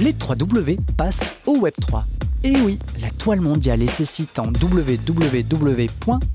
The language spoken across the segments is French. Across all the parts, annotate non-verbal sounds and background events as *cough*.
Les 3 W passent au Web 3. Et oui, la toile mondiale et ses sites en www.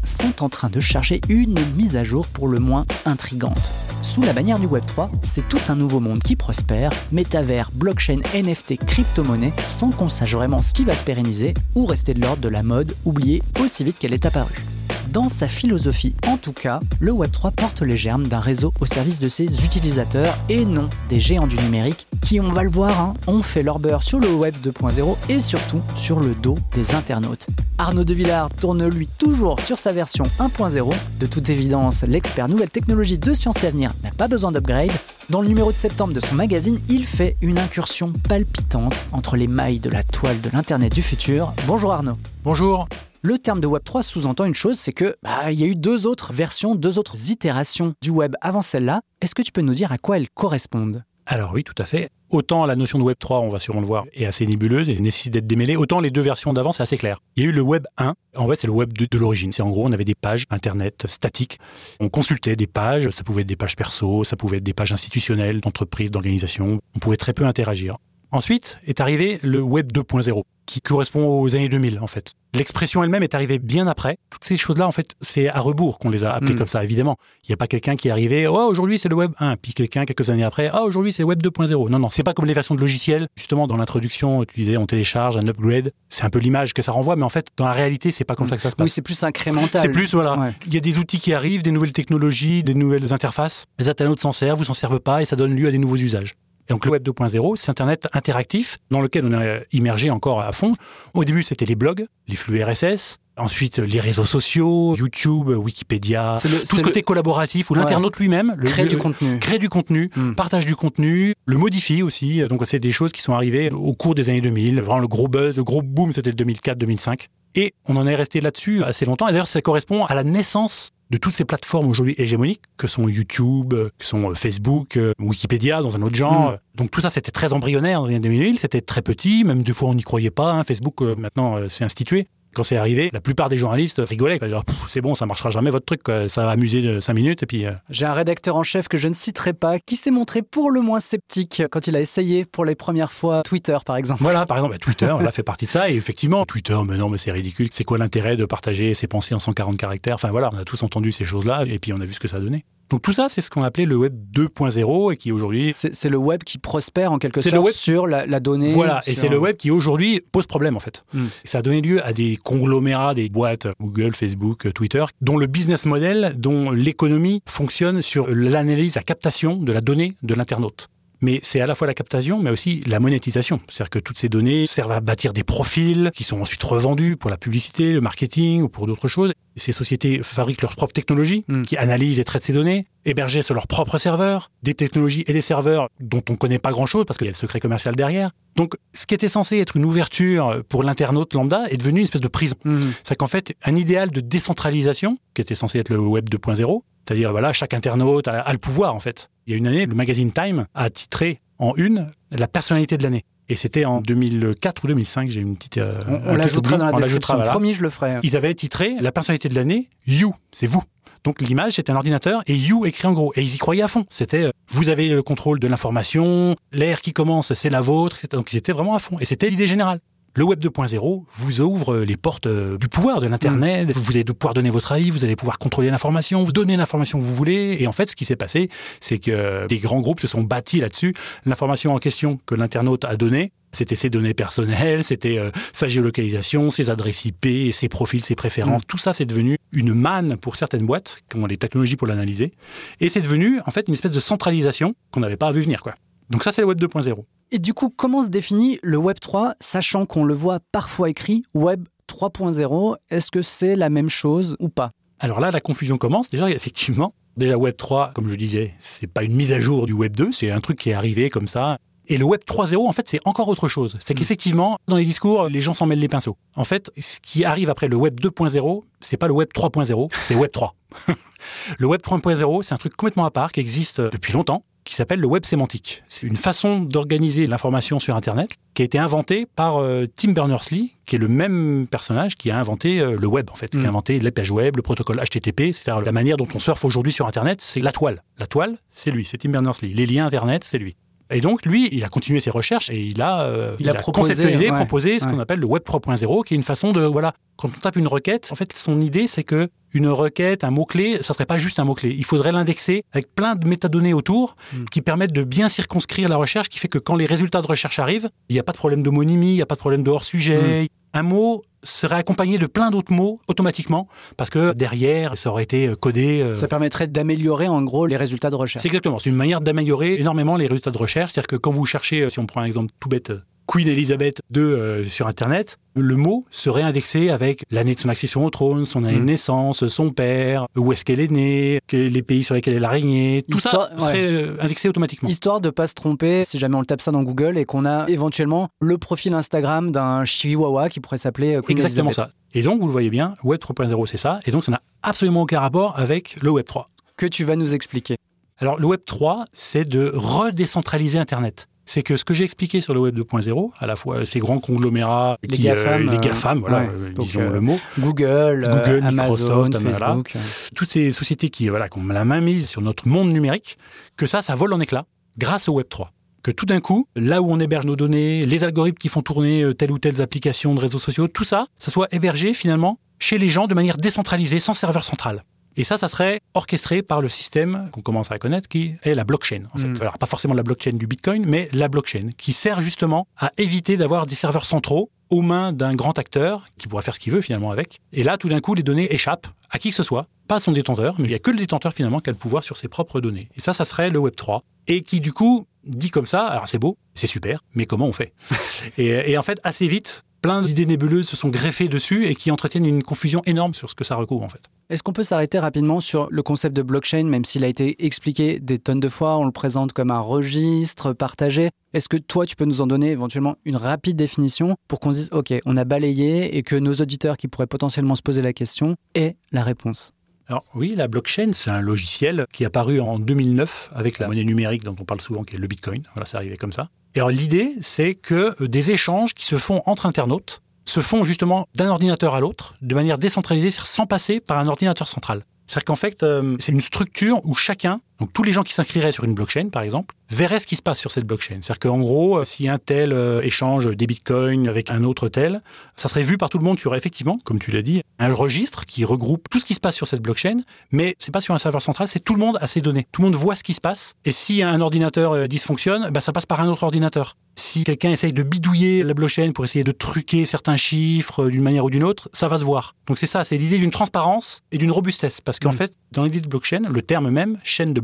sont en train de charger une mise à jour pour le moins intrigante. Sous la bannière du Web3, c'est tout un nouveau monde qui prospère, métavers, blockchain, NFT, crypto-monnaie, sans qu'on sache vraiment ce qui va se pérenniser ou rester de l'ordre de la mode oubliée aussi vite qu'elle est apparue. Dans sa philosophie, en tout cas, le Web3 porte les germes d'un réseau au service de ses utilisateurs et non des géants du numérique qui, on va le voir, hein, ont fait leur beurre sur le Web 2.0 et surtout sur le dos des internautes. Arnaud de Villard tourne lui toujours sur sa version 1.0. De toute évidence, l'expert nouvelle technologie de Sciences et Avenir n'a pas besoin d'upgrade. Dans le numéro de septembre de son magazine, il fait une incursion palpitante entre les mailles de la toile de l'Internet du futur. Bonjour Arnaud. Bonjour. Le terme de Web3 sous-entend une chose, c'est que bah, y a eu deux autres versions, deux autres itérations du web avant celle-là. Est-ce que tu peux nous dire à quoi elles correspondent? Alors oui, tout à fait. Autant la notion de Web 3, on va sûrement le voir, est assez nébuleuse et nécessite d'être démêlée, autant les deux versions d'avant, c'est assez clair. Il y a eu le Web 1, en fait c'est le Web de l'origine. C'est en gros, on avait des pages Internet statiques. On consultait des pages, ça pouvait être des pages perso, ça pouvait être des pages institutionnelles, d'entreprises, d'organisations. On pouvait très peu interagir. Ensuite est arrivé le Web 2.0, qui correspond aux années 2000 en fait. L'expression elle-même est arrivée bien après. Toutes ces choses-là, en fait, c'est à rebours qu'on les a appelées Mm. comme ça, évidemment. Il n'y a pas quelqu'un qui est arrivé, oh, aujourd'hui c'est le Web 1, puis quelqu'un quelques années après, oh, aujourd'hui c'est le Web 2.0. Non, non, c'est pas comme les versions de logiciels. Justement, dans l'introduction, tu disais, on télécharge un upgrade. C'est un peu l'image que ça renvoie, mais en fait, dans la réalité, c'est pas comme ça que ça se passe. Oui, c'est plus incrémental. C'est plus, voilà. Ouais. Il y a des outils qui arrivent, des nouvelles technologies, des nouvelles interfaces. Les internautes s'en servent, vous s'en servent pas, et ça donne lieu à des nouveaux usages. Et donc le Web 2.0, c'est Internet interactif dans lequel on est immergé encore à fond. Au début, c'était les blogs, les flux RSS. Ensuite, les réseaux sociaux, YouTube, Wikipédia, le- tout ce le- côté collaboratif où Ouais. l'internaute lui-même le- Crée le- du contenu. crée du contenu, Mm. partage du contenu, le modifie aussi. Donc c'est des choses qui sont arrivées au cours des années 2000. Vraiment le gros buzz, le gros boom, c'était le 2004-2005. Et on en est resté là-dessus assez longtemps. Et d'ailleurs, ça correspond à la naissance de toutes ces plateformes aujourd'hui hégémoniques, que sont YouTube, euh, que sont euh, Facebook, euh, Wikipédia dans un autre genre. Mm. Donc tout ça, c'était très embryonnaire dans les années 2000, c'était très petit, même des fois on n'y croyait pas. hein. Facebook, maintenant, c'est institué. Quand c'est arrivé, la plupart des journalistes rigolaient. Ils disaient, C'est bon, ça marchera jamais votre truc, quoi. ça va amuser de 5 minutes. Et puis, euh, J'ai un rédacteur en chef que je ne citerai pas qui s'est montré pour le moins sceptique quand il a essayé pour les premières fois Twitter par exemple. Voilà, par exemple, bah, Twitter, là, fait partie de ça. Et effectivement, Twitter, mais non, mais c'est ridicule. C'est quoi l'intérêt de partager ses pensées en 140 caractères? Enfin voilà, on a tous entendu ces choses-là et puis on a vu ce que ça a donné. Donc tout ça, c'est ce qu'on appelait le web 2.0 et qui aujourd'hui. C'est le web qui prospère en quelque sorte web- sur la, la donnée. Voilà, et c'est le web qui aujourd'hui pose problème en fait. Mm. Et ça a donné lieu à des conglomérats, des boîtes, Google, Facebook, Twitter, dont le business model, dont l'économie fonctionne sur l'analyse, la captation de la donnée de l'internaute. Mais c'est à la fois la captation, mais aussi la monétisation. C'est-à-dire que toutes ces données servent à bâtir des profils qui sont ensuite revendus pour la publicité, le marketing ou pour d'autres choses. Ces sociétés fabriquent leurs propres technologies Mm. qui analysent et traitent ces données, hébergées sur leurs propres serveurs, des technologies et des serveurs dont on ne connaît pas grand-chose parce qu'il y a le secret commercial derrière. Donc, ce qui était censé être une ouverture pour l'internaute lambda est devenu une espèce de prison. Mhm. C'est qu'en fait, un idéal de décentralisation, qui était censé être le web 2.0, c'est-à-dire, voilà, chaque internaute a, a le pouvoir, en fait. Il y a une année, le magazine Time a titré en une la personnalité de l'année. Et c'était en 2004 ou 2005, j'ai une petite... euh, On, l'ajoutera dans la On description. l'ajoutera, voilà. Promis, je le ferai. Ils avaient titré la personnalité de l'année You, c'est vous. Donc l'image, c'était un ordinateur et You écrit en gros. Et ils y croyaient à fond. C'était euh, vous avez le contrôle de l'information, l'ère qui commence, c'est la vôtre. etc. Donc ils étaient vraiment à fond. Et c'était l'idée générale. Le Web 2.0 vous ouvre les portes euh, du pouvoir de l'Internet. Vous allez pouvoir donner votre avis, vous allez pouvoir contrôler l'information, vous donner l'information que vous voulez. Et en fait, ce qui s'est passé, c'est que des grands groupes se sont bâtis là-dessus. L'information en question que l'internaute a donnée, C'était ses données personnelles, *laughs* c'était euh, sa géolocalisation, ses adresses IP, ses profils, ses préférences. Mm. Tout ça, c'est devenu une manne pour certaines boîtes qui ont les technologies pour l'analyser. Et c'est devenu, en fait, une espèce de centralisation qu'on n'avait pas vu venir, quoi. Donc ça, c'est le Web 2.0. Et du coup, comment se définit le Web 3, sachant qu'on le voit parfois écrit Web 3.0 Est-ce que c'est la même chose ou pas? Alors là, la confusion commence. Déjà, effectivement, déjà Web 3, comme je disais, c'est pas une mise à jour du Web 2, c'est un truc qui est arrivé comme ça. Et le Web 3.0, en fait, c'est encore autre chose. C'est mm. qu'effectivement, dans les discours, les gens s'en mêlent les pinceaux. En fait, ce qui arrive après le Web 2.0, c'est pas le Web 3.0, c'est Web 3. *laughs* le Web 3.0, c'est un truc complètement à part qui existe depuis longtemps qui s'appelle le web sémantique. C'est une façon d'organiser l'information sur Internet qui a été inventée par euh, Tim Berners-Lee, qui est le même personnage qui a inventé euh, le web, en fait, qui a mm. inventé les pages web, le protocole HTTP, c'est-à-dire la manière dont on surfe aujourd'hui sur Internet, c'est la toile. La toile, c'est lui, c'est Tim Berners-Lee. Les liens Internet, c'est lui. Et donc, lui, il a continué ses recherches et il a, euh, il, a, proposé, conceptualisé, proposé ce qu'on appelle le Web 3.0, qui est une façon de, voilà, quand on tape une requête, en fait, son idée, c'est que une requête, un mot-clé, ça serait pas juste un mot-clé. Il faudrait l'indexer avec plein de métadonnées autour hmm. qui permettent de bien circonscrire la recherche, qui fait que quand les résultats de recherche arrivent, il n'y a pas de problème d'homonymie, il n'y a pas de problème de hors-sujet. Hmm. Un mot serait accompagné de plein d'autres mots automatiquement parce que derrière, ça aurait été codé. Euh, ça permettrait d'améliorer en gros les résultats de recherche. C'est exactement. C'est une manière d'améliorer énormément les résultats de recherche. C'est-à-dire que quand vous cherchez, euh, si on prend un exemple tout bête, Queen Elizabeth II euh, sur Internet, le mot serait indexé avec l'année de son accession au trône, son année de mm. naissance, son père, où est-ce qu'elle est née, les pays sur lesquels elle a régné. Tout ça serait euh, indexé automatiquement. Histoire de pas se tromper si jamais on le tape ça dans Google et qu'on a éventuellement le profil Instagram d'un chihuahua qui pourrait s'appeler euh, Queen Exactement ça. Et donc, vous le voyez bien, Web 3.0, c'est ça. Et donc, ça n'a absolument aucun rapport avec le Web 3. Que tu vas nous expliquer alors, le Web 3, c'est de redécentraliser Internet c'est que ce que j'ai expliqué sur le web 2.0, à la fois ces grands conglomérats, les GAFAM, euh, les GAFAM voilà, euh, disons euh, le mot, Google, Google Amazon, Facebook, toutes ces sociétés qui voilà, qui ont la main mise sur notre monde numérique, que ça, ça vole en éclats grâce au web 3 que tout d'un coup, là où on héberge nos données, les algorithmes qui font tourner telle ou telle application de réseaux sociaux, tout ça, ça soit hébergé finalement chez les gens de manière décentralisée, sans serveur central. Et ça, ça serait orchestré par le système qu'on commence à connaître, qui est la blockchain. En fait. Mm. Alors, pas forcément la blockchain du Bitcoin, mais la blockchain, qui sert justement à éviter d'avoir des serveurs centraux aux mains d'un grand acteur qui pourrait faire ce qu'il veut finalement avec. Et là, tout d'un coup, les données échappent à qui que ce soit, pas à son détenteur, mais il n'y a que le détenteur finalement qui a le pouvoir sur ses propres données. Et ça, ça serait le Web 3. Et qui du coup dit comme ça, alors c'est beau, c'est super, mais comment on fait? *laughs* Et, et en fait, assez vite, plein d'idées nébuleuses se sont greffées dessus et qui entretiennent une confusion énorme sur ce que ça recouvre en fait. Est-ce qu'on peut s'arrêter rapidement sur le concept de blockchain, même s'il a été expliqué des tonnes de fois, on le présente comme un registre partagé Est-ce que toi, tu peux nous en donner éventuellement une rapide définition pour qu'on se dise, OK, on a balayé et que nos auditeurs qui pourraient potentiellement se poser la question aient la réponse? Alors oui, la blockchain, c'est un logiciel qui est apparu en 2009 avec la monnaie numérique dont on parle souvent, qui est le Bitcoin. Voilà, c'est arrivé comme ça. Alors l'idée, c'est que euh, des échanges qui se font entre internautes se font justement d'un ordinateur à l'autre, de manière décentralisée, sans passer par un ordinateur central. C'est-à-dire qu'en fait, euh, c'est une structure où chacun, donc tous les gens qui s'inscriraient sur une blockchain, par exemple, verraient ce qui se passe sur cette blockchain. C'est-à-dire qu'en gros, euh, si un tel euh, échange des bitcoins avec un autre tel, ça serait vu par tout le monde sur effectivement, comme tu l'as dit, un registre qui regroupe tout ce qui se passe sur cette blockchain, mais c'est pas sur un serveur central, c'est tout le monde a ses données. Tout le monde voit ce qui se passe. Et si un ordinateur dysfonctionne, bah, ça passe par un autre ordinateur. Si quelqu'un essaye de bidouiller la blockchain pour essayer de truquer certains chiffres d'une manière ou d'une autre, ça va se voir. Donc c'est ça, c'est l'idée d'une transparence et d'une robustesse. Parce qu'en mm. fait, dans l'idée de blockchain, le terme même, chaîne de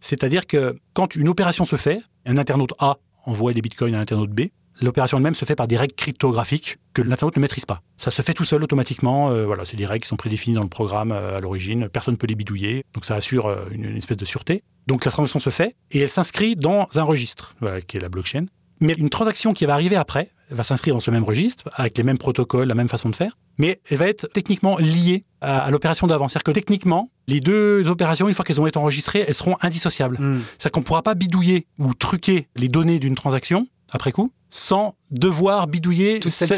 c'est-à-dire que quand une opération se fait, un internaute A envoie des bitcoins à un internaute B, l'opération elle-même se fait par des règles cryptographiques que l'internaute ne maîtrise pas. Ça se fait tout seul automatiquement. Euh, voilà, c'est des règles qui sont prédéfinies dans le programme euh, à l'origine. Personne ne peut les bidouiller. Donc ça assure euh, une, espèce de sûreté. Donc la transaction se fait et elle s'inscrit dans un registre, qui est la blockchain. Mais une transaction qui va arriver après va s'inscrire dans ce même registre, avec les mêmes protocoles, la même façon de faire, mais elle va être techniquement liée à, l'opération d'avant. C'est-à-dire que techniquement, les deux opérations, une fois qu'elles ont été enregistrées, elles seront indissociables. Hmm. C'est-à-dire qu'on ne pourra pas bidouiller ou truquer les données d'une transaction après coup, sans devoir bidouiller toutes celles,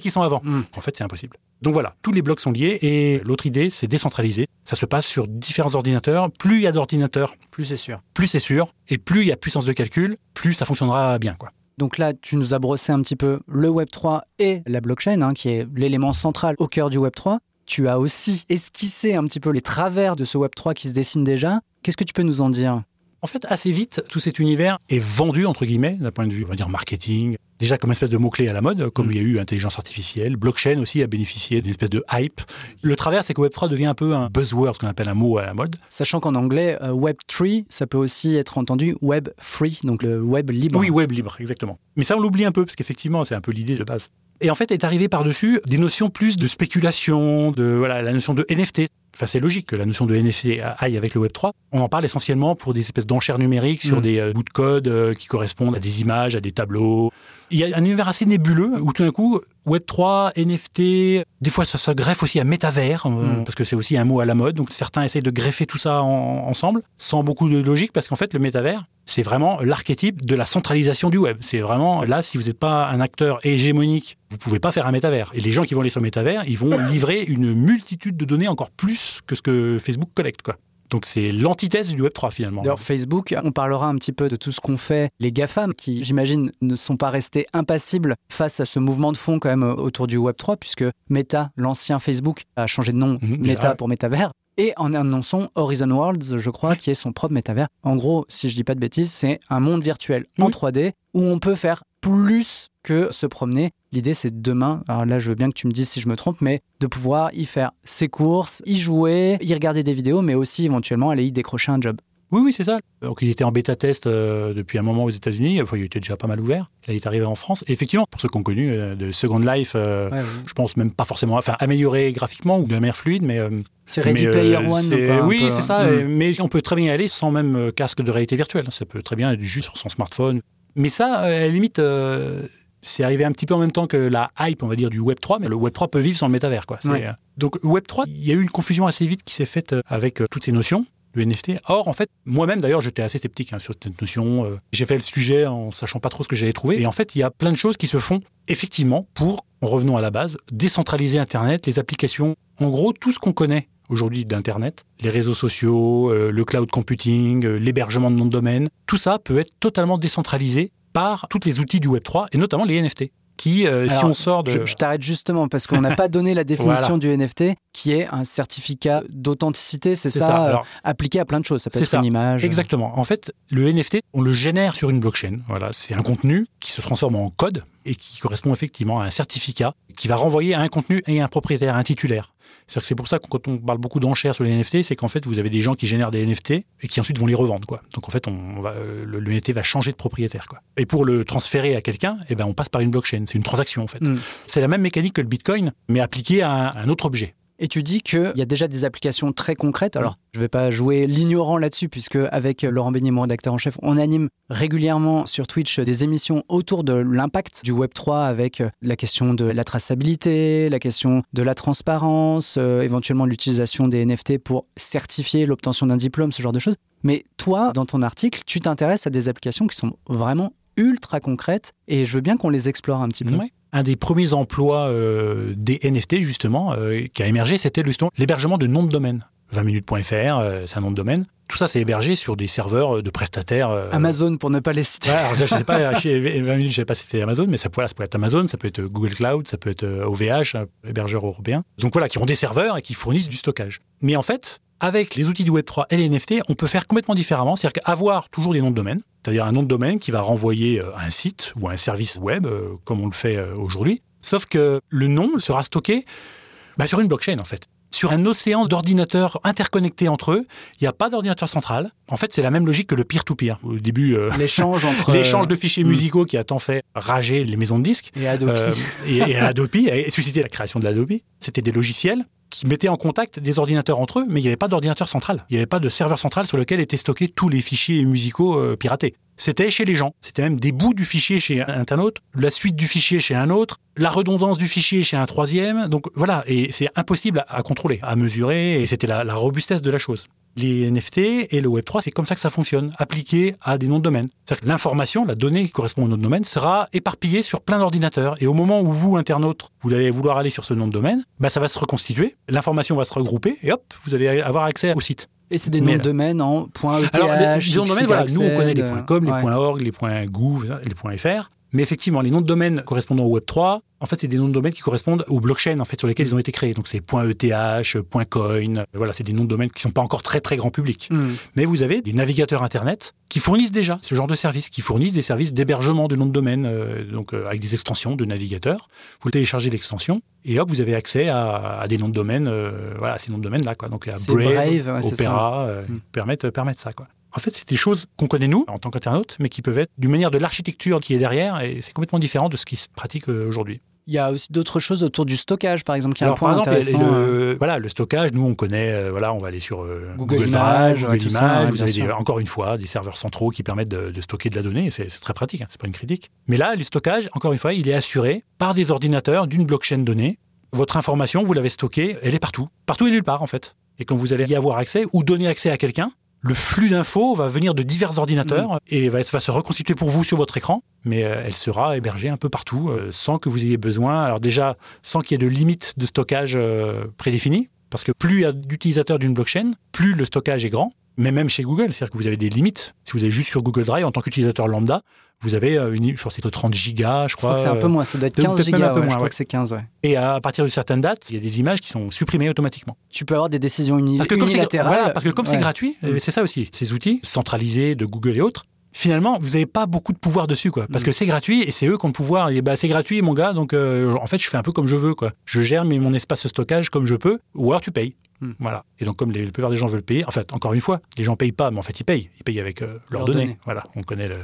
qui, sont avant. Hmm. En fait, c'est impossible. Donc voilà, tous les blocs sont liés et l'autre idée, c'est décentraliser. Ça se passe sur différents ordinateurs. Plus il y a d'ordinateurs, plus c'est sûr. Plus c'est sûr. Et plus il y a puissance de calcul, plus ça fonctionnera bien. Quoi. Donc là, tu nous as brossé un petit peu le Web 3 et la blockchain, hein, qui est l'élément central au cœur du Web 3. Tu as aussi esquissé un petit peu les travers de ce Web 3 qui se dessine déjà. Qu'est-ce que tu peux nous en dire? En fait, assez vite, tout cet univers est vendu, entre guillemets, d'un point de vue, on va dire, marketing, déjà comme espèce de mot-clé à la mode, comme Mm. il y a eu intelligence artificielle. Blockchain aussi a bénéficié d'une espèce de hype. Le travers, c'est que Web3 devient un peu un buzzword, ce qu'on appelle un mot à la mode. Sachant qu'en anglais, euh, Web3, ça peut aussi être entendu Web free, donc le web libre. Oui, web libre, exactement. Mais ça, on l'oublie un peu, parce qu'effectivement, c'est un peu l'idée de base. Et en fait, est arrivé par-dessus des notions plus de spéculation, de voilà, la notion de NFT. Enfin, c'est logique que la notion de NFT aille avec le Web3. On en parle essentiellement pour des espèces d'enchères numériques sur Mm. des euh, bouts de code euh, qui correspondent à des images, à des tableaux. Il y a un univers assez nébuleux où tout d'un coup, Web3, NFT, des fois ça se greffe aussi à métavers, euh, Mm. parce que c'est aussi un mot à la mode. Donc certains essayent de greffer tout ça en- ensemble, sans beaucoup de logique, parce qu'en fait, le métavers, c'est vraiment l'archétype de la centralisation du web. C'est vraiment là, si vous n'êtes pas un acteur hégémonique, vous pouvez pas faire un métavers. Et les gens qui vont aller sur le métavers, ils vont livrer une multitude de données encore plus que ce que Facebook collecte, quoi. Donc c'est l'antithèse du Web 3 finalement. D'ailleurs, Facebook, on parlera un petit peu de tout ce qu'ont fait les GAFAM, qui, j'imagine, ne sont pas restés impassibles face à ce mouvement de fond quand même euh, autour du Web3, puisque Meta, l'ancien Facebook, a changé de nom Mhm. Meta pour Metaverse. Et en annonçant Horizon Worlds, je crois, qui est son propre métavers. En gros, si je dis pas de bêtises, c'est un monde virtuel en Oui. 3D où on peut faire plus que se promener. L'idée, c'est demain, alors là, je veux bien que tu me dises si je me trompe, mais de pouvoir y faire ses courses, y jouer, y regarder des vidéos, mais aussi éventuellement aller y décrocher un job. Oui, oui, c'est ça. Donc, il était en bêta-test euh, depuis un moment aux États-Unis. Enfin, il était déjà pas mal ouvert. Là, il est arrivé en France. Et effectivement, pour ceux qui ont connu euh, de Second Life, euh, Ouais, ouais. je pense même pas forcément, enfin, amélioré graphiquement ou de manière fluide, mais. C'est Ready mais, Player One. quoi, un oui, c'est hein. ça. Mm. Mais on peut très bien y aller sans même casque de réalité virtuelle. Ça peut très bien être juste sur son smartphone. Mais ça, euh, à la limite, euh, c'est arrivé un petit peu en même temps que la hype, on va dire, du Web 3. Mais le Web 3 peut vivre sans le métavers, quoi. Ouais. euh, Donc, Web 3, il y a eu une confusion assez vite qui s'est faite avec euh, toutes ces notions. Le NFT. Or, en fait, moi-même, d'ailleurs, j'étais assez sceptique hein, sur cette notion. J'ai fait le sujet en sachant pas trop ce que j'allais trouver. Et en fait, il y a plein de choses qui se font effectivement pour, revenons à la base, décentraliser Internet, les applications. En gros, tout ce qu'on connaît aujourd'hui d'Internet, les réseaux sociaux, euh, le cloud computing, euh, l'hébergement de noms de domaine, tout ça peut être totalement décentralisé par tous les outils du Web3 et notamment les NFT. Qui, euh, si on sort de. Je, je t'arrête justement parce qu'on n'a pas *laughs* donné la définition Voilà. du NFT, qui est un certificat d'authenticité, c'est ça, ça. Alors, appliqué à plein de choses. Ça peut C'est être ça. une image. Exactement. En fait, le NFT, on le génère sur une blockchain. Voilà, c'est un contenu qui se transforme en code et qui correspond effectivement à un certificat qui va renvoyer à un contenu et à un propriétaire, un titulaire. C'est-à-dire que c'est pour ça que quand on parle beaucoup d'enchères sur les NFT, c'est qu'en fait, vous avez des gens qui génèrent des NFT et qui ensuite vont les revendre. Quoi. Donc en fait, on va, le, le NFT va changer de propriétaire. Quoi. Et pour le transférer à quelqu'un, eh ben, on passe par une blockchain. C'est une transaction en fait. Mm. C'est la même mécanique que le Bitcoin, mais appliquée à un, à un autre objet. Et tu dis qu'il y a déjà des applications très concrètes. Alors, je ne vais pas jouer l'ignorant là-dessus, puisque avec Laurent Beignet, mon rédacteur en chef, on anime régulièrement sur Twitch des émissions autour de l'impact du Web3 avec euh, la question de la traçabilité, la question de la transparence, euh, éventuellement l'utilisation des NFT pour certifier l'obtention d'un diplôme, ce genre de choses. Mais toi, dans ton article, tu t'intéresses à des applications qui sont vraiment ultra concrètes et je veux bien qu'on les explore un petit peu. Un des premiers emplois euh, des NFT, justement, euh, qui a émergé, c'était justement l'hébergement de noms de domaine. 20minutes.fr, euh, c'est un nom de domaine. Tout ça, c'est hébergé sur des serveurs de prestataires. Amazon, pour ne pas les citer. Alors, je sais pas, *laughs* chez 20 minutes, je sais pas si c'était Amazon, mais ça, voilà, ça peut être Amazon, ça peut être Google Cloud, ça peut être OVH, un hébergeur européen. Donc voilà, qui ont des serveurs et qui fournissent du stockage. Mais en fait, avec les outils du Web3 et les NFT, on peut faire complètement différemment. C'est-à-dire qu'avoir toujours des noms de domaine, c'est-à-dire un nom de domaine qui va renvoyer euh, à un site ou à un service web, euh, comme on le fait euh, aujourd'hui. Sauf que le nom sera stocké bah, sur une blockchain, en fait. Sur un océan d'ordinateurs interconnectés entre eux, il n'y a pas d'ordinateur central. En fait, c'est la même logique que le peer-to-peer. Au début, euh, L'échange *laughs* entre. l'échange de fichiers Mm. musicaux qui a tant fait rager les maisons de disques Et Adobe. euh, et, et Adobe et suscité la création de l'Adobe. C'était des logiciels qui mettaient en contact des ordinateurs entre eux, mais il n'y avait pas d'ordinateur central. Il n'y avait pas de serveur central sur lequel étaient stockés tous les fichiers musicaux euh, piratés. C'était chez les gens. C'était même des bouts du fichier chez un internaute, la suite du fichier chez un autre, la redondance du fichier chez un troisième. Donc voilà, et c'est impossible à, contrôler, à mesurer, et c'était la robustesse de la chose. Les NFT et le Web3, c'est comme ça que ça fonctionne, appliqué à des noms de domaine. C'est-à-dire que l'information, la donnée qui correspond au nom de domaine, sera éparpillée sur plein d'ordinateurs. Et au moment où vous, internaute, vous allez vouloir aller sur ce nom de domaine, bah, ça va se reconstituer, l'information va se regrouper, et hop, vous allez avoir accès au site. Et c'est des noms de domaine en .eth, Alors, les, les noms de domaine, voilà, nous on connaît les .com, les ouais. .org, les .gouv, les .fr. Mais effectivement, les noms de domaine correspondant au Web 3, en fait, c'est des noms de domaine qui correspondent aux blockchains en fait sur lesquels ils ont été créés. Donc c'est .eth, .coin. Voilà, c'est des noms de domaine qui sont pas encore très très grand public. Hmm. Mais vous avez des navigateurs internet qui fournissent déjà ce genre de services, qui fournissent des services d'hébergement de noms de domaine, euh, donc euh, avec des extensions de navigateurs. Vous téléchargez l'extension et hop, vous avez accès à, à des noms de domaine, euh, voilà, à ces noms de domaine là, quoi. Donc à Brave, Brave, ouais, Opera, euh, Mm. permettent permettent ça, quoi. En fait, c'est des choses qu'on connaît nous en tant qu'internautes, mais qui peuvent être d'une manière de l'architecture qui est derrière, et c'est complètement différent de ce qui se pratique euh, aujourd'hui. Il y a aussi d'autres choses autour du stockage, par exemple, qui est un point par exemple, intéressant. le, voilà, le stockage, nous on connaît, euh, voilà, on va aller sur euh, Google Google, Drive, Google ça, Images, vous avez des- encore une fois des serveurs centraux qui permettent de, de stocker de la donnée, c'est très pratique, hein, c'est pas une critique. Mais là, le stockage, encore une fois, il est assuré par des ordinateurs d'une blockchain donnée. Votre information, vous l'avez stockée, elle est partout, partout et nulle part en fait. Et quand vous allez y avoir accès ou donner accès à quelqu'un, le flux d'infos va venir de divers ordinateurs Mm. et va, va se reconstituer pour vous sur votre écran, mais euh, elle sera hébergée un peu partout euh, sans que vous ayez besoin. Alors déjà, sans qu'il y ait de limite de stockage euh, prédéfinie, parce que plus il y a d'utilisateurs d'une blockchain, plus le stockage est grand. Mais même chez Google, c'est-à-dire que vous avez des limites. Si vous êtes juste sur Google Drive en tant qu'utilisateur lambda, vous avez euh, une, je crois que c'est 30 gigas, je Je crois. crois que c'est un peu moins, ça doit être peut- 15 peut-être même gigas. un peu ouais, moins, je crois ouais. que c'est 15, ouais. Et à partir d'une certaine date, il y a des images qui sont supprimées automatiquement. Tu peux avoir des décisions uni- Parce que unilatérales. voilà, parce que comme c'est gratuit, Mm. c'est ça aussi, ces outils centralisés de Google et autres, finalement, vous n'avez pas beaucoup de pouvoir dessus, quoi. Parce Mm. que c'est gratuit et c'est eux qui ont le pouvoir. Et bah, c'est gratuit, mon gars, donc euh, en fait, je fais un peu comme je veux, quoi. Je gère mon espace de stockage comme je peux, ou alors tu payes. Mm. Voilà. Et donc, comme les, la plupart des gens veulent payer, en fait, encore une fois, les gens payent pas, mais en fait, ils payent. Ils payent avec euh, leurs données. Voilà, on connaît le.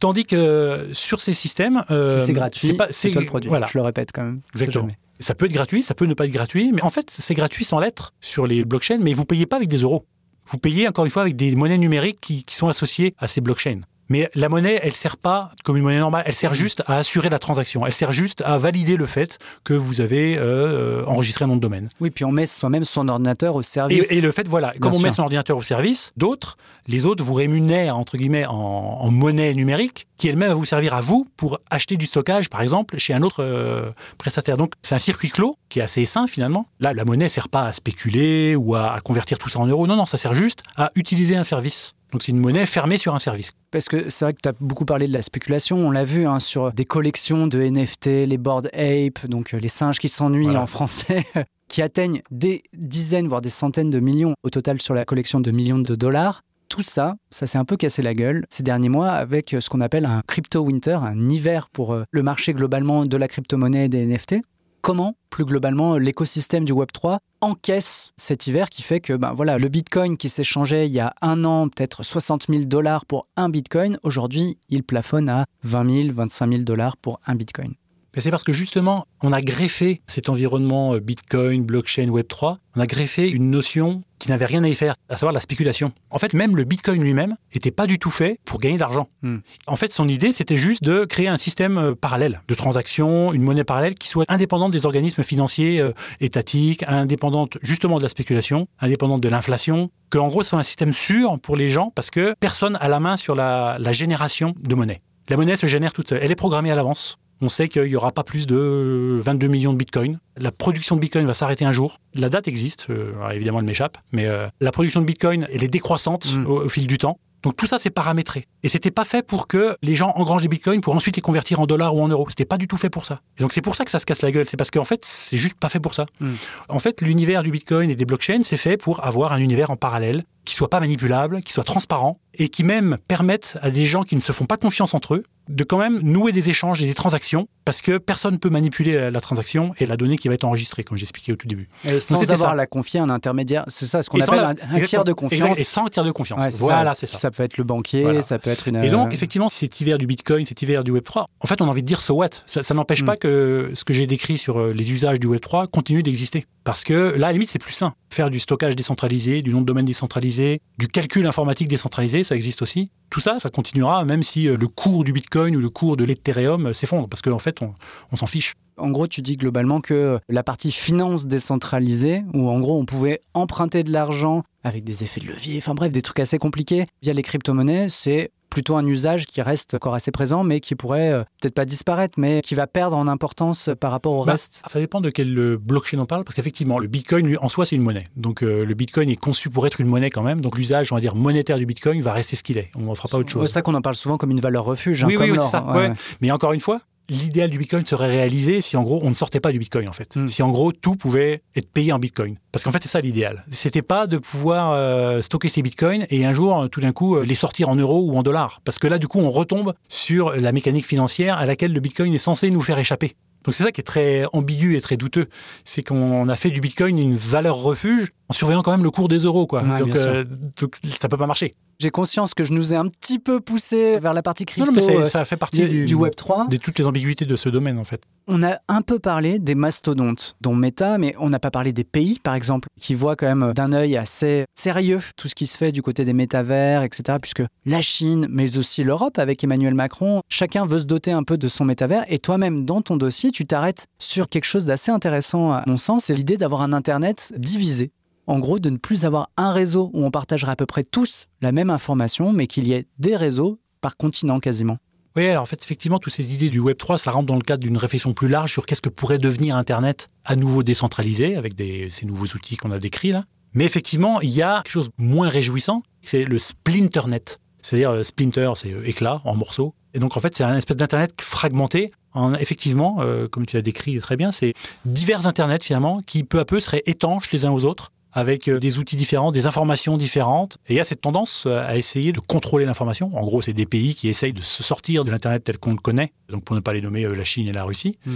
Tandis que euh, sur ces systèmes, euh, Si c'est gratuit, pas- c'est toi le produit. Voilà. Je le répète quand même. Exactement. Ça peut être gratuit, ça peut ne pas être gratuit, mais en fait, c'est gratuit sans l'être sur les blockchains, mais vous payez pas avec des euros. Vous payez encore une fois avec des monnaies numériques qui, qui sont associées à ces blockchains. Mais la monnaie, elle sert pas comme une monnaie normale, elle sert juste à assurer la transaction, elle sert juste à valider le fait que vous avez euh, enregistré un nom de domaine. Oui, puis on met soi-même son ordinateur au service. Et, et le fait, voilà, comme on met son ordinateur au service d'autres, les autres vous rémunèrent, entre guillemets, en, en monnaie numérique, qui elle-même va vous servir à vous pour acheter du stockage, par exemple, chez un autre euh, prestataire. Donc, c'est un circuit clos qui est assez sain, finalement. Là, la monnaie ne sert pas à spéculer ou à, à convertir tout ça en euros. Non, non, ça sert juste à utiliser un service. Donc, c'est une monnaie fermée sur un service. Parce que c'est vrai que tu as beaucoup parlé de la spéculation, on l'a vu hein, sur des collections de NFT, les board ape, donc euh, les singes qui s'ennuient Voilà. en français, *laughs* qui atteignent des dizaines, voire des centaines de millions au total sur la collection de millions de dollars. Tout ça, ça s'est un peu cassé la gueule ces derniers mois avec euh, ce qu'on appelle un crypto winter, un hiver pour euh, le marché globalement de la crypto-monnaie et des NFT. Comment, plus globalement, l'écosystème du Web3 encaisse cet hiver qui fait que ben voilà, le Bitcoin qui s'échangeait il y a un an, peut-être 60 000 dollars pour un Bitcoin, aujourd'hui, il plafonne à 20 000, 25 000 dollars pour un Bitcoin. Mais c'est parce que justement, on a greffé cet environnement euh, Bitcoin, blockchain, Web3, on a greffé une notion qui n'avait rien à y faire, à savoir la spéculation. En fait, même le Bitcoin lui-même n'était pas du tout fait pour gagner de l'argent. Hmm. En fait, son idée, c'était juste de créer un système euh, parallèle de transactions, une monnaie parallèle qui soit indépendante des organismes financiers euh, étatiques, indépendante justement de la spéculation, indépendante de l'inflation, que en gros, ce soit un système sûr pour les gens parce que personne a la main sur la, la génération de monnaie. La monnaie se génère toute seule. Elle est programmée à l'avance. On sait qu'il n'y aura pas plus de 22 millions de bitcoins. La production de bitcoin va s'arrêter un jour. La date existe, euh, alors évidemment elle m'échappe, mais euh, la production de bitcoin, elle est décroissante Mm. au, au fil du temps. Donc tout ça, c'est paramétré. Et c'était pas fait pour que les gens engrangent des bitcoins pour ensuite les convertir en dollars ou en euros. C'était pas du tout fait pour ça. Et donc c'est pour ça que ça se casse la gueule. C'est parce qu'en fait, c'est juste pas fait pour ça. Mm. En fait, l'univers du bitcoin et des blockchains, c'est fait pour avoir un univers en parallèle qui soit pas manipulable, qui soit transparent et qui même permette à des gens qui ne se font pas confiance entre eux de quand même nouer des échanges et des transactions parce que personne ne peut manipuler la, la transaction et la donnée qui va être enregistrée, comme j'expliquais au tout début. Et sans c'était avoir ça. à la confier à un intermédiaire, c'est ça ce qu'on Et appelle la- un, un tiers de confiance. Et sans tiers de confiance. Ouais, voilà, c'est ça. Ça peut être le banquier, Voilà. ça peut être une. Et donc, euh, effectivement, cet hiver du Bitcoin, cet hiver du Web3, en fait, on a envie de dire so what? Ça, ça n'empêche Mm. pas que ce que j'ai décrit sur euh, les usages du Web3 continue d'exister. Parce que là, à la limite, c'est plus sain. Faire du stockage décentralisé, du nom de domaine décentralisé, du calcul informatique décentralisé, ça existe aussi. Tout ça, ça continuera même si euh, le cours du Bitcoin ou le cours de l'Ethereum s'effondre. Parce qu'en fait, on, on s'en fiche. En gros, tu dis globalement que la partie finance décentralisée, où en gros on pouvait emprunter de l'argent avec des effets de levier, enfin bref, des trucs assez compliqués via les crypto-monnaies, c'est plutôt un usage qui reste encore assez présent, mais qui pourrait euh, peut-être pas disparaître, mais qui va perdre en importance par rapport au Bah, reste. Ça dépend de quel euh, blockchain on parle, parce qu'effectivement, le Bitcoin, lui, en soi, c'est une monnaie. Donc, euh, le Bitcoin est conçu pour être une monnaie quand même. Donc, l'usage, on va dire, monétaire du Bitcoin va rester ce qu'il est. On n'en fera pas autre C'est chose. ça qu'on en parle souvent comme une valeur refuge. hein, Oui, oui, oui, c'est ça. Ouais. ouais. Mais encore une fois, l'idéal du Bitcoin serait réalisé si en gros on ne sortait pas du Bitcoin en fait. Mm. Si en gros tout pouvait être payé en Bitcoin. Parce qu'en fait c'est ça l'idéal. C'était pas de pouvoir euh, stocker ces Bitcoins et un jour euh, tout d'un coup euh, les sortir en euros ou en dollars. Parce que là du coup on retombe sur la mécanique financière à laquelle le Bitcoin est censé nous faire échapper. Donc c'est ça qui est très ambigu et très douteux. C'est qu'on a fait du Bitcoin une valeur refuge en surveillant quand même le cours des euros. Quoi. Ouais, donc, euh, donc ça peut pas marcher. J'ai conscience que je nous ai un petit peu poussé vers la partie Non, crypto non, mais c'est- euh, ça fait partie du Web 3. de toutes les ambiguïtés de ce domaine en fait. On a un peu parlé des mastodontes, dont Meta, mais on n'a pas parlé des pays, par exemple, qui voient quand même d'un œil assez sérieux tout ce qui se fait du côté des métavers, etc. Puisque la Chine, mais aussi l'Europe, avec Emmanuel Macron, chacun veut se doter un peu de son métavers. Et toi-même, dans ton dossier, tu t'arrêtes sur quelque chose d'assez intéressant, à mon sens, c'est l'idée d'avoir un Internet divisé. En gros, de ne plus avoir un réseau où on partagerait à peu près tous la même information, mais qu'il y ait des réseaux par continent quasiment. Oui, alors en fait, effectivement, toutes ces idées du Web 3, ça rentre dans le cadre d'une réflexion plus large sur qu'est-ce que pourrait devenir Internet à nouveau décentralisé avec ces nouveaux outils qu'on a décrits là. Mais effectivement, il y a quelque chose de moins réjouissant, c'est le splinternet. C'est-à-dire, euh, splinter, c'est euh, éclat en morceaux. Et donc, en fait, c'est un espèce d'Internet fragmenté. En, effectivement, euh, comme tu l'as décrit très bien, c'est divers Internets finalement qui peu à peu seraient étanches les uns aux autres avec euh, des outils différents, des informations différentes. Et il y a cette tendance euh, à essayer de contrôler l'information. En gros, c'est des pays qui essayent de se sortir de l'Internet tel qu'on le connaît, donc pour ne pas les nommer euh, la Chine et la Russie, Mm.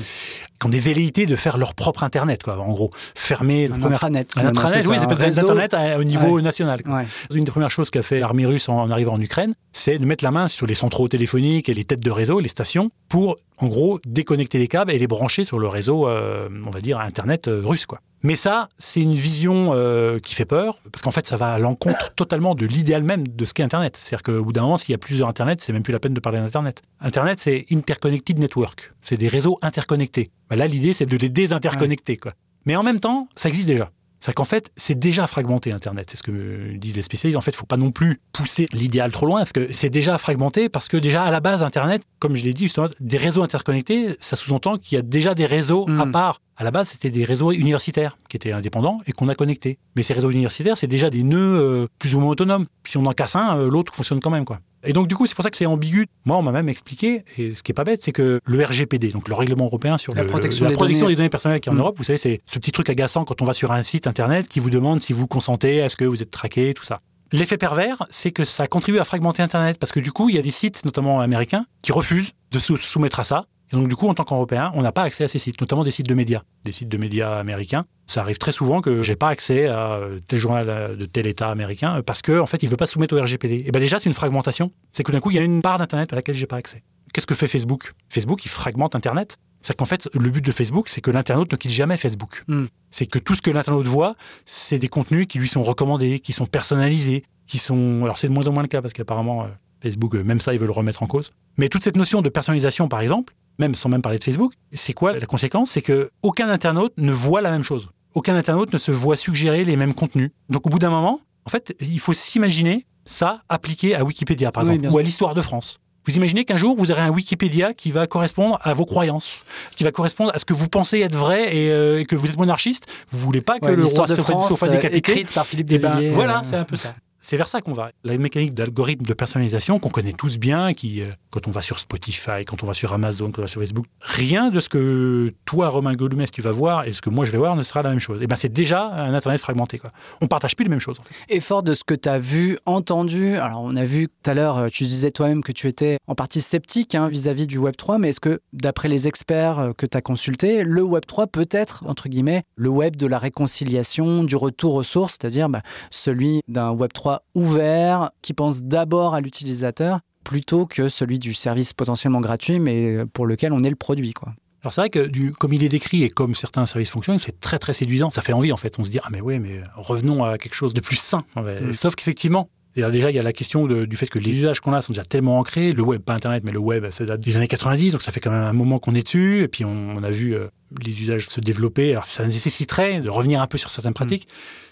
qui ont des velléités de faire leur propre Internet, quoi. En gros, fermer le Un premier- intranet. un intranet, oui, c'est réseau. d'Internet à- au niveau national. Ouais. Une des premières choses qu'a fait l'armée russe en, en arrivant en Ukraine, c'est de mettre la main sur les centraux téléphoniques et les têtes de réseau, les stations, pour en gros déconnecter les câbles et les brancher sur le réseau, euh, on va dire, Internet euh, russe. Quoi. Mais ça, c'est une vision euh, qui fait peur, parce qu'en fait, ça va à l'encontre *coughs* totalement de l'idéal même de ce qu'est Internet. C'est-à-dire qu'au bout d'un moment, s'il y a plusieurs Internet, c'est même plus la peine de parler d'Internet. Internet, c'est Interconnected Network. C'est des réseaux interconnectés. Bah là, l'idée, c'est de les désinterconnecter. Quoi. Mais en même temps, ça existe déjà. C'est qu'en fait, c'est déjà fragmenté Internet. C'est ce que disent les spécialistes. En fait, il ne faut pas non plus pousser l'idéal trop loin, parce que c'est déjà fragmenté, parce que déjà à la base, Internet, comme je l'ai dit justement, des réseaux interconnectés, ça sous-entend qu'il y a déjà des réseaux Mm. à part. À la base, c'était des réseaux universitaires qui étaient indépendants et qu'on a connectés. Mais ces réseaux universitaires, c'est déjà des nœuds euh, plus ou moins autonomes. Si on en casse un, euh, l'autre fonctionne quand même. quoi. Et donc, du coup, c'est pour ça que c'est ambigu. Moi, on m'a même expliqué, et ce qui est pas bête, c'est que le RGPD, donc le règlement européen sur La le- protection la des protection données. des données personnelles qui est en Mm. Europe, vous savez, c'est ce petit truc agaçant quand on va sur un site internet qui vous demande si vous consentez, est-ce que vous êtes traqué, tout ça. L'effet pervers, c'est que ça contribue à fragmenter Internet parce que du coup, il y a des sites, notamment américains, qui refusent de se soumettre à ça. Et donc, du coup, en tant qu'Européen, on n'a pas accès à ces sites, notamment des sites de médias, des sites de médias américains. Ça arrive très souvent que j'ai pas accès à euh, tel journal euh, de tel État américain euh, parce que, en fait, il veut pas soumettre au RGPD. Et ben déjà, c'est une fragmentation. C'est que d'un coup, il y a une part d'Internet à laquelle j'ai pas accès. Qu'est-ce que fait Facebook? Facebook, il fragmente Internet. C'est qu'en fait, le but de Facebook, c'est que l'internaute ne quitte jamais Facebook. Hmm. C'est que tout ce que l'internaute voit, c'est des contenus qui lui sont recommandés, qui sont personnalisés, qui sont. Alors, c'est de moins en moins le cas parce qu'apparemment, Facebook, même ça, ils veulent le remettre en cause. Mais toute cette notion de personnalisation, par exemple, même sans même parler de Facebook, c'est quoi la conséquence? C'est que aucun internaute ne voit la même chose. Aucun internaute ne se voit suggérer les mêmes contenus. Donc, au bout d'un moment, en fait, il faut s'imaginer ça appliqué à Wikipédia, par Oui, exemple, ou à l'histoire de France. Vous imaginez qu'un jour, vous aurez un Wikipédia qui va correspondre à vos croyances, qui va correspondre à ce que vous pensez être vrai et, euh, et que vous êtes monarchiste. Vous voulez pas que Ouais, le roi l'histoire de France, soit euh, décapité. écrite par Philippe Eh ben, Devilliers. voilà, euh, c'est un peu ça. C'est vers ça qu'on va. La mécanique d'algorithme de personnalisation qu'on connaît tous bien, qui, euh, quand on va sur Spotify, quand on va sur Amazon, quand on va sur Facebook, rien de ce que toi, Romain Goulmès, tu vas voir et ce que moi je vais voir ne sera la même chose. Et ben c'est déjà un Internet fragmenté. Quoi. On partage plus les mêmes choses. Et fort de ce que tu as vu, entendu, alors on a vu tout à l'heure, euh, tu disais toi-même que tu étais en partie sceptique hein, vis-à-vis du Web3, mais est-ce que, d'après les experts euh, que tu as consultés, le Web3 peut être, entre guillemets, le web de la réconciliation, du retour aux sources, c'est-à-dire bah, celui d'un Web3 ouvert, qui pense d'abord à l'utilisateur, plutôt que celui du service potentiellement gratuit, mais pour lequel on est le produit. Quoi. Alors c'est vrai que du, comme il est décrit et comme certains services fonctionnent, c'est très très séduisant. Ça fait envie en fait. On se dit ah mais ouais mais revenons à quelque chose de plus sain. Mm. Sauf qu'effectivement. déjà, il y a la question de- du fait que les usages qu'on a sont déjà tellement ancrés. Le web, pas Internet, mais le web, ça date des années 90, donc ça fait quand même un moment qu'on est dessus. Et puis on, on a vu euh, les usages se développer. Alors ça nécessiterait de revenir un peu sur certaines pratiques.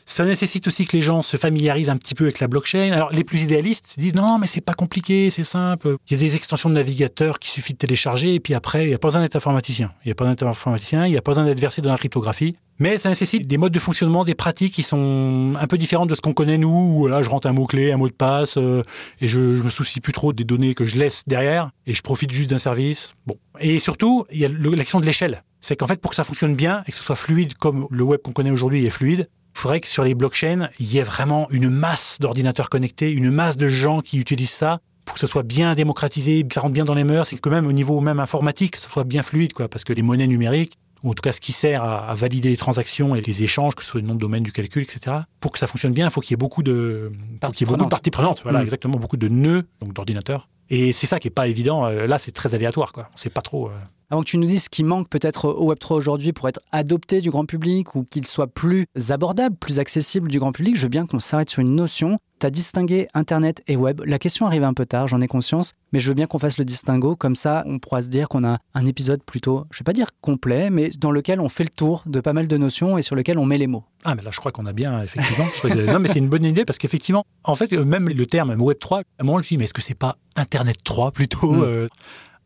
Ça nécessite aussi que les gens se familiarisent un petit peu avec la blockchain. Alors les plus idéalistes se disent non mais c'est pas compliqué, c'est simple. Il y a des extensions de navigateur qu'il suffit de télécharger et puis après il n'y a pas besoin d'être informaticien. Il n'y a pas besoin d'être informaticien, il n'y a pas besoin d'être versé dans la cryptographie. Mais ça nécessite des modes de fonctionnement, des pratiques qui sont un peu différentes de ce qu'on connaît nous. Où là je rentre un mot clé, un mot de passe euh, et je, je me soucie plus trop des données que je laisse derrière et je profite juste d'un service. Bon. Et surtout il y a l'action de l'échelle. C'est qu'en fait pour que ça fonctionne bien et que ce soit fluide comme le web qu'on connaît aujourd'hui est fluide, il faudrait que sur les blockchains, il y ait vraiment une masse d'ordinateurs connectés, une masse de gens qui utilisent ça pour que ce soit bien démocratisé, que ça rentre bien dans les mœurs, et que même au niveau même informatique, ça soit bien fluide, quoi. Parce que les monnaies numériques, ou en tout cas ce qui sert à, valider les transactions et les échanges, que ce soit le nom de domaine du calcul, etc. Pour que ça fonctionne bien, il faut qu'il y ait beaucoup de, parties, beaucoup de parties prenantes. Voilà, exactement, beaucoup de nœuds, donc d'ordinateurs. Et c'est ça qui est pas évident. Euh, là, c'est très aléatoire, quoi. On sait pas trop. Euh, avant que tu nous dises ce qui manque peut-être au Web3 aujourd'hui pour être adopté du grand public ou qu'il soit plus abordable, plus accessible du grand public, je veux bien qu'on s'arrête sur une notion. Tu as distingué Internet et Web. La question arrive un peu tard, j'en ai conscience, mais je veux bien qu'on fasse le distinguo. Comme ça, on pourra se dire qu'on a un épisode plutôt, je ne vais pas dire complet, mais dans lequel on fait le tour de pas mal de notions et sur lequel on met les mots. Ah, mais là, je crois qu'on a bien, effectivement. non, mais c'est une bonne idée parce qu'effectivement, en fait, même le terme Web3, à un moment, je me suis dit, mais est-ce que c'est pas Internet 3 plutôt hmm. euh?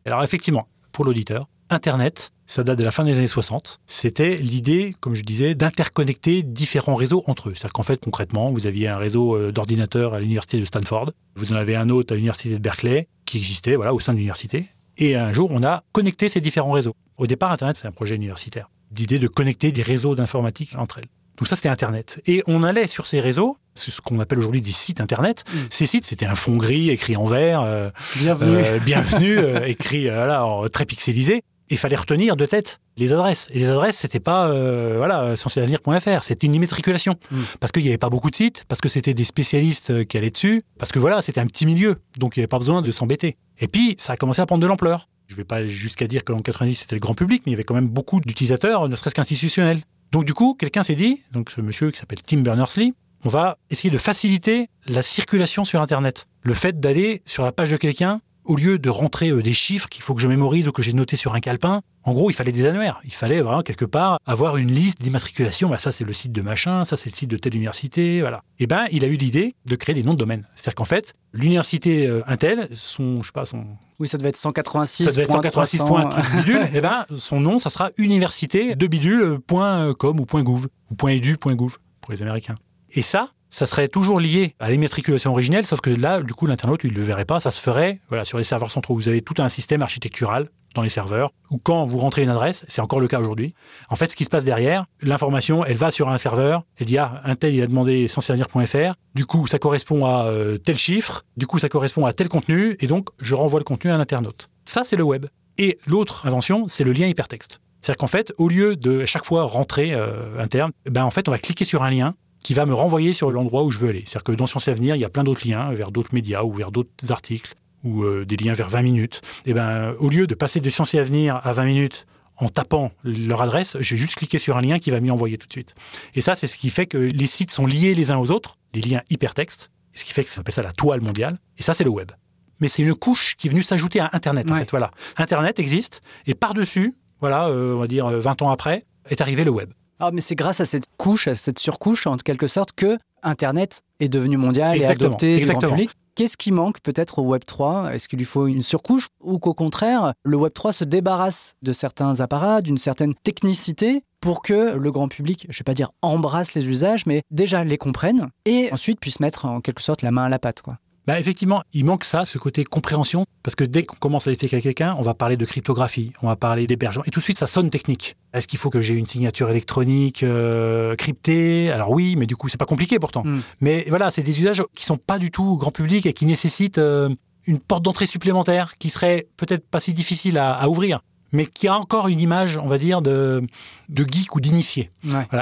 Alors, effectivement, pour l'auditeur, Internet, ça date de la fin des années 60. C'était l'idée, comme je disais, d'interconnecter différents réseaux entre eux. C'est-à-dire qu'en fait, concrètement, vous aviez un réseau euh, d'ordinateurs à l'université de Stanford, vous en avez un autre à l'université de Berkeley, qui existait voilà, au sein de l'université. Et un jour, on a connecté ces différents réseaux. Au départ, Internet, c'est un projet universitaire. L'idée de connecter des réseaux d'informatique entre elles. Donc ça, c'était Internet. Et on allait sur ces réseaux, c'est ce qu'on appelle aujourd'hui des sites Internet. Mm. Ces sites, c'était un fond gris écrit en vert. Euh, bienvenue. Euh, bienvenue, *laughs* écrit voilà, très pixelisé il fallait retenir de tête les adresses. Et les adresses, c'était pas euh, voilà c'était une immatriculation mm. parce qu'il n'y avait pas beaucoup de sites, parce que c'était des spécialistes euh, qui allaient dessus, parce que voilà, c'était un petit milieu, donc il n'y avait pas besoin de s'embêter. Et puis ça a commencé à prendre de l'ampleur. Je ne vais pas jusqu'à dire que qu'en 90 c'était le grand public, mais il y avait quand même beaucoup d'utilisateurs, ne serait-ce qu'institutionnels. Donc du coup, quelqu'un s'est dit, donc ce monsieur qui s'appelle Tim Berners-Lee, on va essayer de faciliter la circulation sur Internet. Le fait d'aller sur la page de quelqu'un au lieu de rentrer euh, des chiffres qu'il faut que je mémorise ou que j'ai noté sur un calepin, en gros, il fallait des annuaires. Il fallait vraiment quelque part avoir une liste d'immatriculation. Bah, ça, c'est le site de machin, ça, c'est le site de telle université, voilà. Et eh ben, il a eu l'idée de créer des noms de domaine. C'est-à-dire qu'en fait, l'université euh, Intel, son, je sais pas, son. Oui, ça devait être 186. Ça devait être 186 points bidule. et *laughs* eh ben, son nom, ça sera université de bidule.com ou .gouv ou .edu, .gouv pour les Américains. Et ça, ça serait toujours lié à l'immatriculation originelle, sauf que là, du coup, l'internaute, il ne le verrait pas. Ça se ferait voilà, sur les serveurs centraux. Vous avez tout un système architectural dans les serveurs, où quand vous rentrez une adresse, c'est encore le cas aujourd'hui, en fait, ce qui se passe derrière, l'information, elle va sur un serveur, elle dit, ah, un tel, il a demandé sensavenir.fr, du coup, ça correspond à euh, tel chiffre, du coup, ça correspond à tel contenu, et donc, je renvoie le contenu à l'internaute. Ça, c'est le web. Et l'autre invention, c'est le lien hypertexte. C'est-à-dire qu'en fait, au lieu de chaque fois rentrer euh, un terme, ben en fait, on va cliquer sur un lien qui va me renvoyer sur l'endroit où je veux aller. C'est-à-dire que dans Science et Avenir, il y a plein d'autres liens vers d'autres médias ou vers d'autres articles ou euh, des liens vers 20 minutes. Et eh ben, au lieu de passer de Science et Avenir à 20 minutes en tapant leur adresse, j'ai juste cliqué sur un lien qui va m'y envoyer tout de suite. Et ça, c'est ce qui fait que les sites sont liés les uns aux autres, des liens hypertextes, ce qui fait que ça s'appelle ça la toile mondiale. Et ça, c'est le web. Mais c'est une couche qui est venue s'ajouter à Internet, en fait. Voilà. Internet existe, et par-dessus, voilà, euh, on va dire 20 ans après, est arrivé le web. Ah, mais c'est grâce à cette couche, à cette surcouche, en quelque sorte, que Internet est devenu mondial et adopté du grand public. Qu'est-ce qui manque peut-être au Web 3 Est-ce qu'il lui faut une surcouche? Ou qu'au contraire, le Web 3 se débarrasse de certains apparats, d'une certaine technicité pour que le grand public, je ne vais pas dire embrasse les usages, mais déjà les comprenne et ensuite puisse mettre en quelque sorte la main à la pâte quoi? Bah effectivement, il manque ça, ce côté compréhension, parce que dès qu'on commence à à quelqu'un, on va parler de cryptographie, on va parler d'hébergement, et tout de suite ça sonne technique. Est-ce qu'il faut que j'ai une signature électronique euh, cryptée? Alors oui, mais du coup c'est pas compliqué pourtant. Hmm. Mais voilà, c'est des usages qui sont pas du tout grand public et qui nécessitent euh, une porte d'entrée supplémentaire qui serait peut-être pas si difficile à ouvrir mais qui a encore une image, on va dire, de, de geek ou d'initié.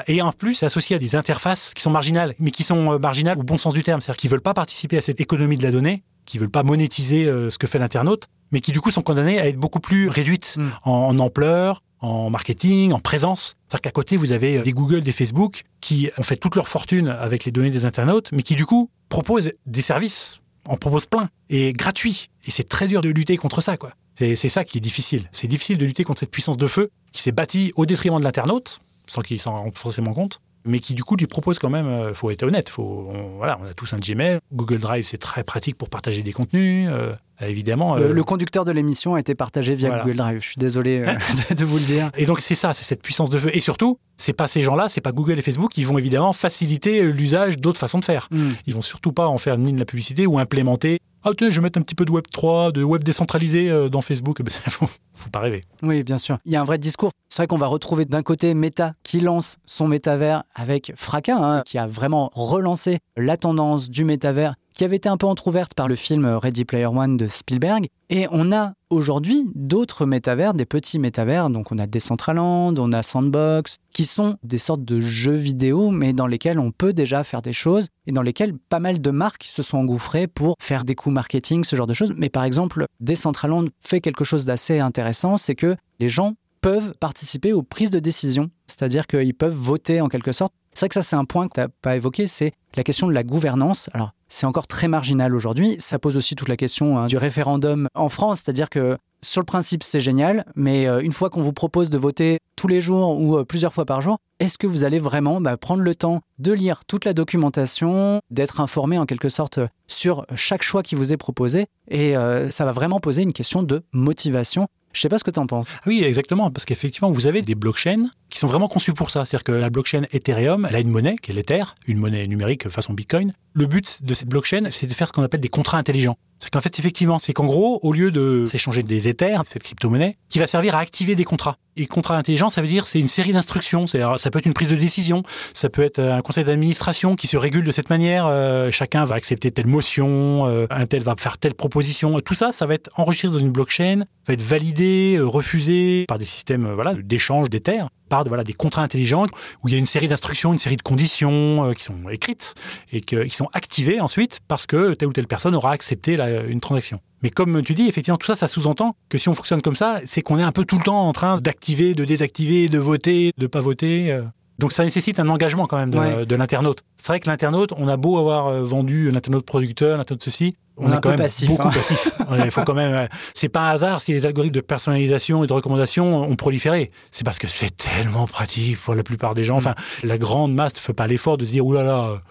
Et en plus, c'est associé à des interfaces qui sont marginales, mais qui sont euh, marginales au bon sens du terme, c'est-à-dire qu'ils ne veulent pas participer à cette économie de la donnée, qui ne veulent pas monétiser euh, ce que fait l'internaute, mais qui du coup sont condamnées à être beaucoup plus réduites mm. en, ampleur, en marketing, en présence. C'est-à-dire qu'à côté, vous avez euh, des Google, des Facebook qui ont fait toute leur fortune avec les données des internautes, mais qui du coup proposent des services, en proposent plein, et gratuits. Et c'est très dur de lutter contre ça, quoi. C'est ça qui est difficile. C'est difficile de lutter contre cette puissance de feu qui s'est bâtie au détriment de l'internaute, sans qu'il s'en rende forcément compte. mais qui du coup lui propose quand même, euh, faut être honnête, faut, on, voilà, on a tous un Gmail. Google Drive, c'est très pratique pour partager des contenus. euh, évidemment. Le, euh, le conducteur de l'émission a été partagé via Voilà. Google Drive. Je suis désolé euh, *laughs* de, vous le dire. Et donc c'est ça, c'est cette puissance de feu. Et surtout, c'est pas ces gens-là, c'est pas Google et Facebook qui vont évidemment faciliter l'usage d'autres façons de faire. Hmm. Ils vont surtout pas en faire ni de la publicité ou implémenter. Ah tiens, je vais mettre un petit peu de Web 3, de Web décentralisé euh, dans Facebook. *laughs* Ben, faut, faut pas rêver. Oui, bien sûr. Il y a un vrai discours. C'est vrai qu'on va retrouver d'un côté Meta qui lance son métavers avec fracas, hein, qui a vraiment relancé la tendance du métavers qui avait été un peu entrouverte par le film Ready Player One de Spielberg. Et on a aujourd'hui d'autres métavers, des petits métavers. Donc on a Decentraland, on a Sandbox, qui sont des sortes de jeux vidéo, mais dans lesquels on peut déjà faire des choses et dans lesquels pas mal de marques se sont engouffrées pour faire des coups marketing, ce genre de choses. Mais par exemple, Decentraland fait quelque chose d'assez intéressant, c'est que les gens peuvent participer aux prises de décision, c'est-à-dire qu'ils peuvent voter en quelque sorte. C'est vrai que ça, c'est un point que tu n'as pas évoqué, c'est la question de la gouvernance. Alors, c'est encore très marginal aujourd'hui. Ça pose aussi toute la question hein, du référendum en France, c'est-à-dire que sur le principe, c'est génial, mais euh, une fois qu'on vous propose de voter tous les jours ou euh, plusieurs fois par jour, est-ce que vous allez vraiment bah, prendre le temps de lire toute la documentation, d'être informé en quelque sorte sur chaque choix qui vous est proposé? Et euh, ça va vraiment poser une question de motivation. Je sais pas ce que tu en penses. Oui, exactement, parce qu'effectivement, vous avez des blockchains qui sont vraiment conçus pour ça. C'est-à-dire que la blockchain Ethereum, elle a une monnaie qui est l'Ether, une monnaie numérique façon Bitcoin. Le but de cette blockchain, c'est de faire ce qu'on appelle des contrats intelligents. C'est qu'en fait, effectivement, c'est qu'en gros, au lieu de s'échanger des Ethers, cette crypto-monnaie, qui va servir à activer des contrats. Et contrat intelligent, ça veut dire c'est une série d'instructions. Ça peut être une prise de décision, ça peut être un conseil d'administration qui se régule de cette manière. Euh, chacun va accepter telle motion, euh, un tel va faire telle proposition. Tout ça, ça va être enregistré dans une blockchain, va être validé, euh, refusé par des systèmes euh, voilà, d'échange d'Ether, par voilà, des contrats intelligents où il y a une série d'instructions, une série de conditions euh, qui sont écrites et qui sont activées ensuite parce que telle ou telle personne aura accepté une transaction. Mais comme tu dis, effectivement, tout ça, ça sous-entend que si on fonctionne comme ça, c'est qu'on est un peu tout le temps en train d'activer, de désactiver, de voter, de pas voter. Donc ça nécessite un engagement quand même de, Ouais. de l'internaute. C'est vrai que l'internaute, on a beau avoir euh, vendu l'internaute producteur, l'internaute ceci, On on, est est un quand même passif, beaucoup hein. passif. *laughs* Ouais, Il faut quand même. C'est pas un hasard si les algorithmes de personnalisation et de recommandation ont proliféré. C'est parce que c'est tellement pratique pour la plupart des gens. Mm. Enfin, la grande masse ne fait pas l'effort de se dire oulala, là là,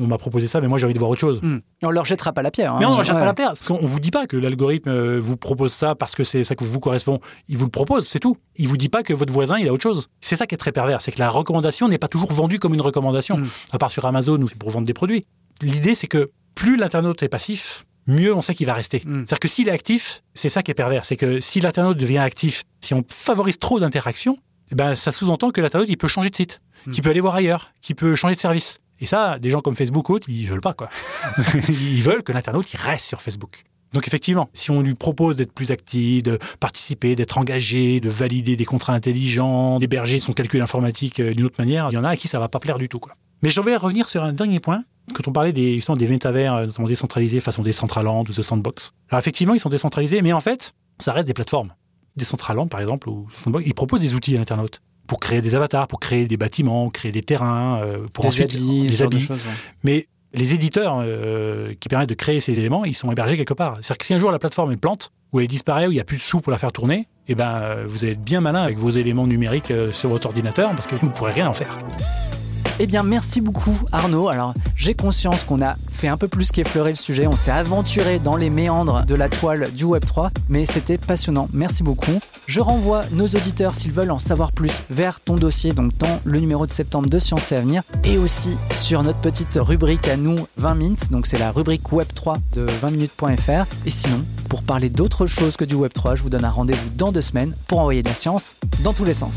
on m'a proposé ça, mais moi j'ai envie de voir autre chose. Hmm. On leur jettera pas la pierre. Mais hein. on ne jette Ouais. pas la pierre. Parce qu'on vous dit pas que l'algorithme euh, vous propose ça parce que c'est ça que vous correspond. Il vous le propose, c'est tout. Il vous dit pas que votre voisin, il a autre chose. C'est ça qui est très pervers. C'est que la recommandation n'est pas toujours vendue comme une recommandation. Mm. À part sur Amazon où c'est pour vendre des produits. L'idée, c'est que plus l'internaute est passif, mieux on sait qu'il va rester. Mm. C'est-à-dire que s'il est actif, c'est ça qui est pervers. C'est que si l'internaute devient actif, si on favorise trop d'interactions, eh ben, ça sous-entend que l'internaute, il peut changer de site, Mm. qu'il peut aller voir ailleurs, qu'il peut changer de service. Et ça, des gens comme Facebook ou autres, ils veulent pas, quoi. *laughs* ils veulent que l'internaute, il reste sur Facebook. Donc effectivement, si on lui propose d'être plus actif, de participer, d'être engagé, de valider des contrats intelligents, d'héberger son calcul informatique euh, d'une autre manière, il y en a à qui ça va pas plaire du tout. Quoi. Mais je vais revenir sur un dernier point. Quand on parlait des, justement, des métavers, euh, notamment décentralisés, façon Decentraland ou The Sandbox. Alors effectivement, ils sont décentralisés, mais en fait, ça reste des plateformes. Decentraland, par exemple, ou Sandbox, ils proposent des outils à l'internaute pour créer des avatars, pour créer des bâtiments, créer des terrains, euh, pour Des ensuite habits, des de habits. choses, ouais. Mais les éditeurs euh, qui permettent de créer ces éléments, ils sont hébergés quelque part. C'est-à-dire que si un jour la plateforme est plante, ou elle disparaît, ou il n'y a plus de sous pour la faire tourner, eh ben, euh, vous allez être bien malin avec vos éléments numériques sur votre ordinateur parce que vous ne pourrez rien en faire. Eh bien, merci beaucoup Arnaud. Alors, j'ai conscience qu'on a fait un peu plus qu'effleurer le sujet. On s'est aventuré dans les méandres de la toile du Web3, mais c'était passionnant. Merci beaucoup. Je renvoie nos auditeurs, s'ils veulent en savoir plus, vers ton dossier, donc dans le numéro de septembre de Sciences et Avenir, et aussi sur notre petite rubrique à nous 20 minutes. Donc, c'est la rubrique Web3 de 20minutes.fr. Et sinon, pour parler d'autre chose que du Web3, je vous donne un rendez-vous dans deux semaines pour envoyer de la science dans tous les sens.